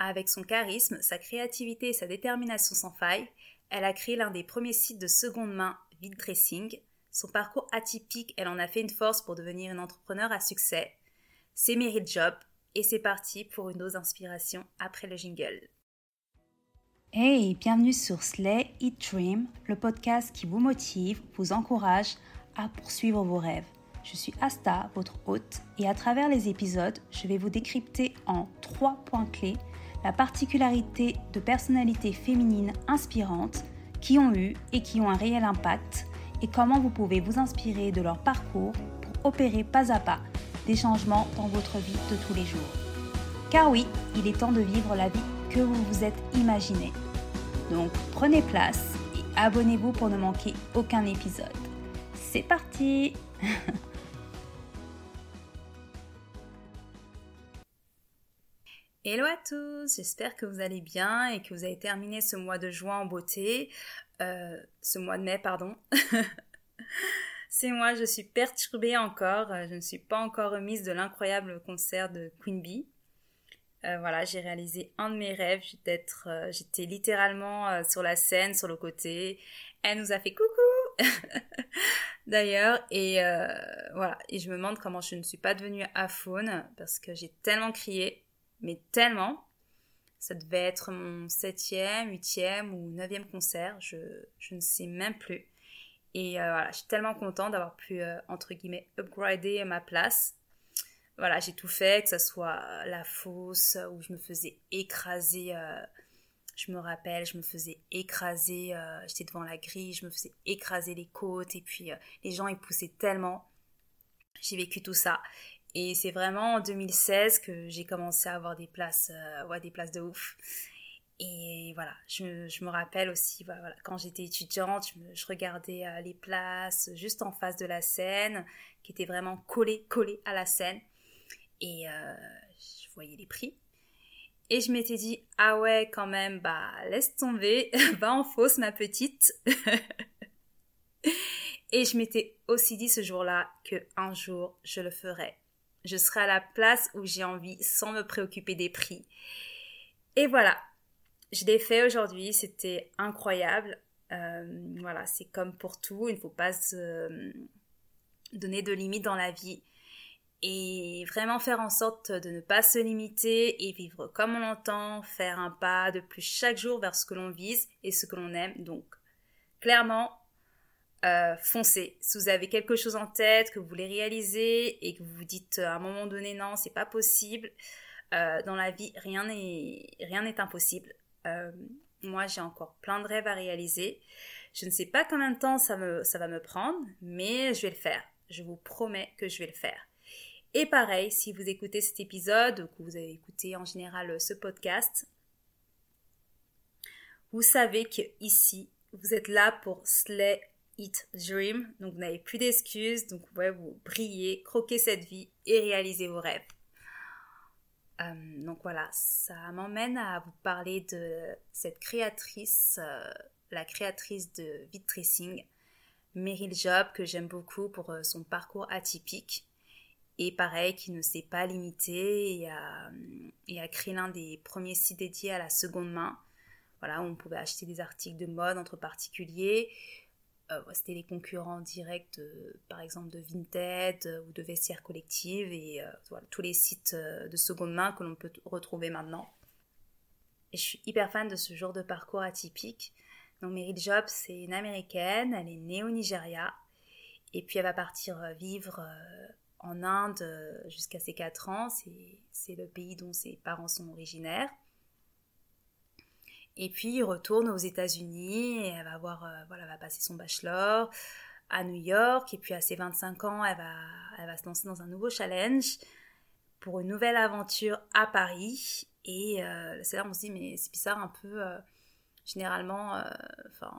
Avec son charisme, sa créativité et sa détermination sans faille, elle a créé l'un des premiers sites de seconde main vide dressing. Son parcours atypique, elle en a fait une force pour devenir une entrepreneur à succès. C'est Meryl Job et c'est parti pour une dose d'inspiration après le jingle. Hey, bienvenue sur Slay Eat Dream, le podcast qui vous motive, vous encourage à poursuivre vos rêves. Je suis Asta, votre hôte, et à travers les épisodes, je vais vous décrypter en trois points clés la particularité de personnalités féminines inspirantes qui ont eu et qui ont un réel impact et comment vous pouvez vous inspirer de leur parcours pour opérer pas à pas des changements dans votre vie de tous les jours. Car oui, il est temps de vivre la vie que vous vous êtes imaginé. Donc prenez place et abonnez-vous pour ne manquer aucun épisode. C'est parti Hello à tous, j'espère que vous allez bien et que vous avez terminé ce mois de juin en beauté. Euh, ce mois de mai, pardon. C'est moi, je suis perturbée encore. Je ne suis pas encore remise de l'incroyable concert de Queen Bee. Euh, voilà, j'ai réalisé un de mes rêves d'être. Euh, j'étais littéralement sur la scène, sur le côté. Elle nous a fait coucou D'ailleurs, et voilà. Et je me demande comment je ne suis pas devenue faune parce que j'ai tellement crié mais tellement. Ça devait être mon septième, huitième ou neuvième concert, je, je ne sais même plus. Et euh, voilà, je suis tellement contente d'avoir pu, euh, entre guillemets, upgrader ma place. Voilà, j'ai tout fait, que ce soit la fosse où je me faisais écraser. Euh, je me rappelle, je me faisais écraser, j'étais devant la grille, je me faisais écraser les côtes et puis les gens ils poussaient tellement. J'ai vécu tout ça. Et c'est vraiment en 2016 que j'ai commencé à avoir des places, euh, des places de ouf. Et voilà, je, me rappelle aussi, voilà, quand j'étais étudiante, je, regardais euh, les places juste en face de la scène, qui étaient vraiment collées, collées à la scène. Et euh, je voyais les prix. Et je m'étais dit, ah ouais, quand même, bah, laisse tomber, va en fausse, ma petite. Et je m'étais aussi dit ce jour-là que un jour, je le ferais je serai à la place où j'ai envie sans me préoccuper des prix. Et voilà, je l'ai fait aujourd'hui, c'était incroyable. Euh, voilà, c'est comme pour tout, il ne faut pas se euh, donner de limites dans la vie et vraiment faire en sorte de ne pas se limiter et vivre comme on l'entend, faire un pas de plus chaque jour vers ce que l'on vise et ce que l'on aime. Donc, clairement, euh, foncez. Si vous avez quelque chose en tête que vous voulez réaliser et que vous vous dites à un moment donné non, c'est pas possible, euh, dans la vie, rien n'est rien n'est impossible. Euh, moi, j'ai encore plein de rêves à réaliser. Je ne sais pas combien de temps ça, me, ça va me prendre, mais je vais le faire. Je vous promets que je vais le faire. Et pareil, si vous écoutez cet épisode ou que vous avez écouté en général ce podcast, vous savez que ici, vous êtes là pour slay Eat Dream. Donc vous n'avez plus d'excuses. Donc vous pouvez vous briller, croquer cette vie et réaliser vos rêves. Euh, donc voilà, ça m'emmène à vous parler de cette créatrice, euh, la créatrice de Vide Tracing, Meryl Job, que j'aime beaucoup pour euh, son parcours atypique. Et pareil, qui ne s'est pas limité et a, et a créé l'un des premiers sites dédiés à la seconde main. Voilà, où on pouvait acheter des articles de mode entre particuliers, euh, c'était les concurrents directs, par exemple, de Vinted euh, ou de Vestiaire Collective et euh, tous les sites de seconde main que l'on peut retrouver maintenant. Je suis hyper fan de ce genre de parcours atypique. Donc Meryl Job, c'est une américaine, elle est née au Nigeria et puis elle va partir vivre en Inde jusqu'à ses 4 ans. C'est le pays dont ses parents sont originaires. Et puis, il retourne aux États-Unis et elle va avoir, euh, voilà, va passer son bachelor à New York. Et puis, à ses 25 ans, elle va, elle va se lancer dans un nouveau challenge pour une nouvelle aventure à Paris. Et euh, c'est là on se dit, mais c'est bizarre un peu. Euh, généralement, enfin,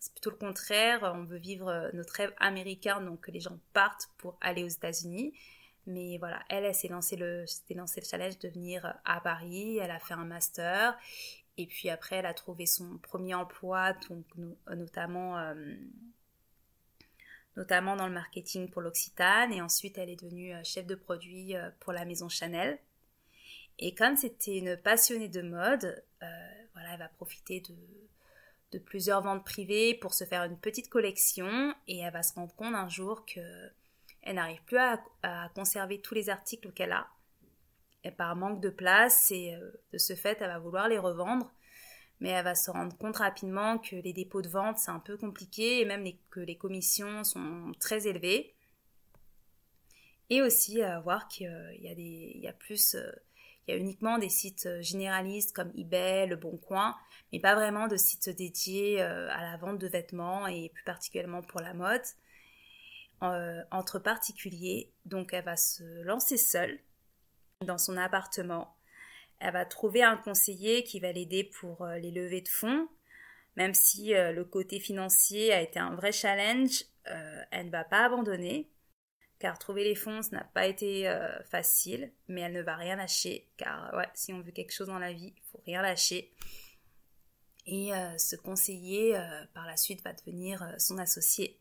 c'est plutôt le contraire. On veut vivre notre rêve américain, donc que les gens partent pour aller aux États-Unis. Mais voilà, elle, elle s'est lancé le, lancé le challenge de venir à Paris. Elle a fait un master. Et puis après, elle a trouvé son premier emploi, donc notamment, euh, notamment dans le marketing pour l'Occitane. Et ensuite, elle est devenue euh, chef de produit euh, pour la maison Chanel. Et comme c'était une passionnée de mode, voilà, elle va profiter de, de plusieurs ventes privées pour se faire une petite collection et elle va se rendre compte un jour que elle n'arrive plus à, conserver tous les articles qu'elle a. Par manque de place et euh, de ce fait, elle va vouloir les revendre. Mais elle va se rendre compte rapidement que les dépôts de vente, c'est un peu compliqué et même que les commissions sont très élevées. Et aussi à voir qu'il y, a des, il y a plus euh, il y a uniquement des sites euh, généralistes comme eBay, Le Bon Coin, mais pas vraiment de sites dédiés à la vente de vêtements et plus particulièrement pour la mode entre particuliers. Donc elle va se lancer seule dans son appartement. Elle va trouver un conseiller qui va l'aider pour les levées de fonds. Même si le côté financier a été un vrai challenge, elle ne va pas abandonner car trouver les fonds, n'a pas été euh, facile, mais elle ne va rien lâcher, car si on veut quelque chose dans la vie, il faut rien lâcher. Et euh, ce conseiller, euh, par la suite, va devenir son associé.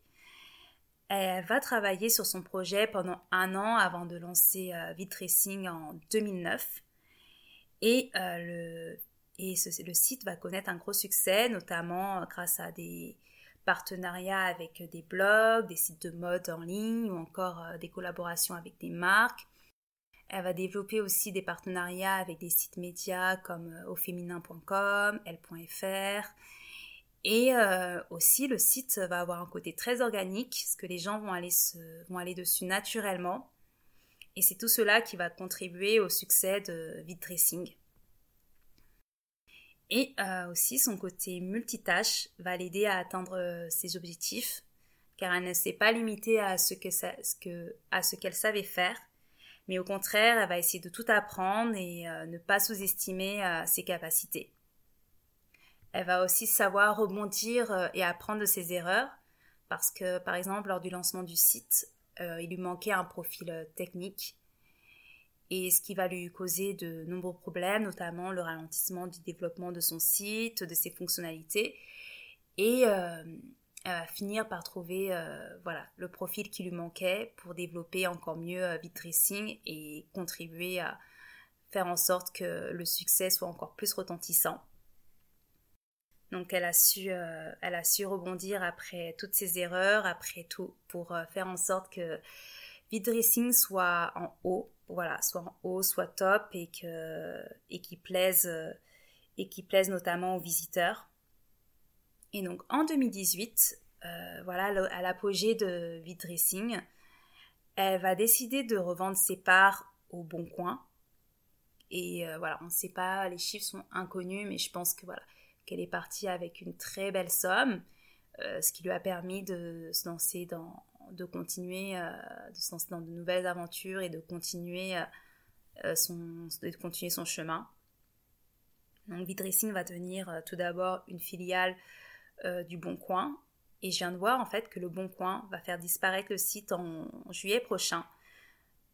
Elle va travailler sur son projet pendant un an avant de lancer Vitracing en 2009. Et, le, et le site va connaître un gros succès, notamment grâce à des, partenariats avec des blogs, des sites de mode en ligne ou encore euh, des collaborations avec des marques. Elle va développer aussi des partenariats avec des sites médias comme euh, auféminin.com, L.fr. Et euh, aussi, le site va avoir un côté très organique, parce que les gens vont aller, dessus naturellement. Et c'est tout cela qui va contribuer au succès de Dressing. Et euh, aussi, son côté multitâche va l'aider à atteindre euh, ses objectifs, car elle ne s'est pas limitée à ce qu'elle savait faire, mais au contraire, elle va essayer de tout apprendre et ne pas sous-estimer ses capacités. Elle va aussi savoir rebondir et apprendre de ses erreurs, parce que, par exemple, lors du lancement du site, il lui manquait un profil technique et ce qui va lui causer de nombreux problèmes, notamment le ralentissement du développement de son site, de ses fonctionnalités. Et euh, elle va finir par trouver euh, voilà, le profil qui lui manquait pour développer encore mieux euh, Vitracing et contribuer à faire en sorte que le succès soit encore plus retentissant. Donc elle a su, elle a su rebondir après toutes ses erreurs, après tout, pour faire en sorte que Vitracing soit en haut voilà, soit en haut, soit top et, que, et qui plaisent et qui plaisent notamment aux visiteurs. Et donc en 2018, euh, voilà, à l'apogée de Dressing, elle va décider de revendre ses parts au Bon Coin. Et euh, voilà, on ne sait pas, les chiffres sont inconnus, mais je pense que voilà, qu'elle est partie avec une très belle somme, euh, ce qui lui a permis de se lancer dans, de continuer euh, de se lancer dans de nouvelles aventures et de continuer, euh, son, de continuer son chemin. Donc Vidressing va devenir tout d'abord une filiale du Bon Coin. Et je viens de voir en fait que le Bon Coin va faire disparaître le site en, juillet prochain.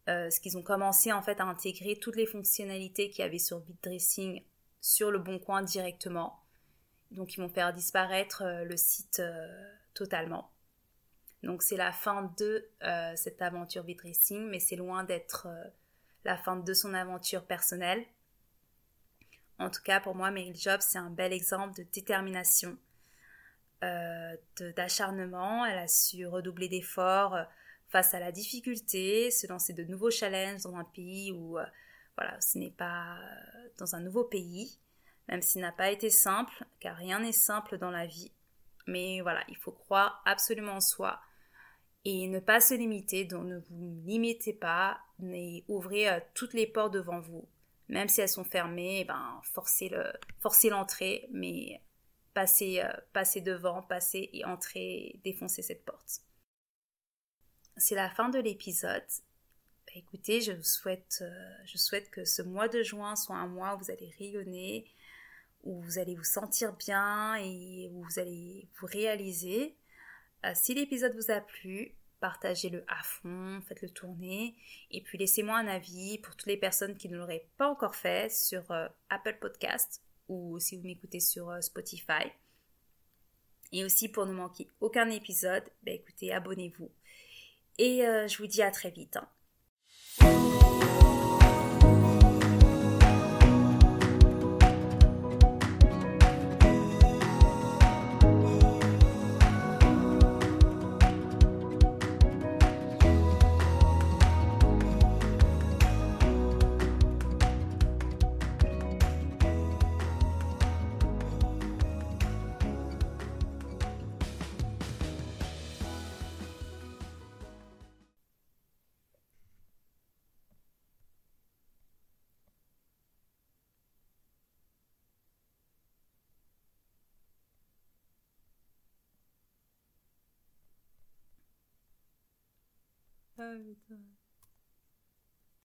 ce qu'ils ont commencé en fait à intégrer toutes les fonctionnalités qu'il y avait sur Vidressing sur le Bon Coin directement. Donc ils vont faire disparaître le site totalement. Donc c'est la fin de euh, cette aventure Vitracing, mais c'est loin d'être euh, la fin de son aventure personnelle. En tout cas, pour moi, Meryl Jobs, c'est un bel exemple de détermination, euh, d'acharnement. Elle a su redoubler d'efforts face à la difficulté, se lancer de nouveaux challenges dans un pays où, voilà, ce n'est pas dans un nouveau pays, même s'il n'a pas été simple, car rien n'est simple dans la vie. Mais voilà, il faut croire absolument en soi, et ne pas se limiter, donc ne vous limitez pas, mais ouvrez euh, toutes les portes devant vous. Même si elles sont fermées, eh ben, forcez, le, forcez l'entrée, mais passez, euh, passez devant, passez et entrez, défoncez cette porte. C'est la fin de l'épisode. Bah, écoutez, je vous souhaite, euh, je souhaite que ce mois de juin soit un mois où vous allez rayonner, où vous allez vous sentir bien et où vous allez vous réaliser. Euh, si l'épisode vous a plu, partagez-le à fond, faites-le tourner, et puis laissez-moi un avis pour toutes les personnes qui ne l'auraient pas encore fait sur euh, Apple Podcast ou si vous m'écoutez sur euh, Spotify. Et aussi pour ne manquer aucun épisode, bah, écoutez, abonnez-vous. Et je vous dis à très vite. Hein. Ah, putain.